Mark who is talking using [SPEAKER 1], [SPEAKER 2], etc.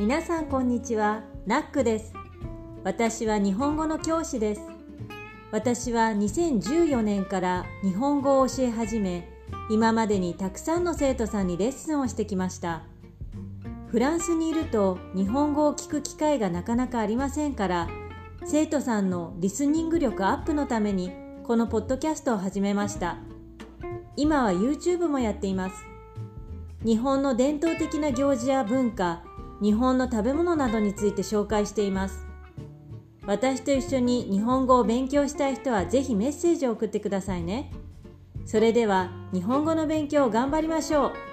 [SPEAKER 1] 皆さんこんにちは。ナックです。私は日本語の教師です。私は2014年から日本語を教え始め今までにたくさんの生徒さんにレッスンをしてきました。フランスにいると日本語を聞く機会がなかなかありませんから生徒さんのリスニング力アップのためにこのポッドキャストを始めました。今は YouTube もやっています。日本の伝統的な行事や文化日本の食べ物などについて紹介しています。私と一緒に日本語を勉強したい人はぜひメッセージを送ってくださいね。それでは日本語の勉強を頑張りましょう。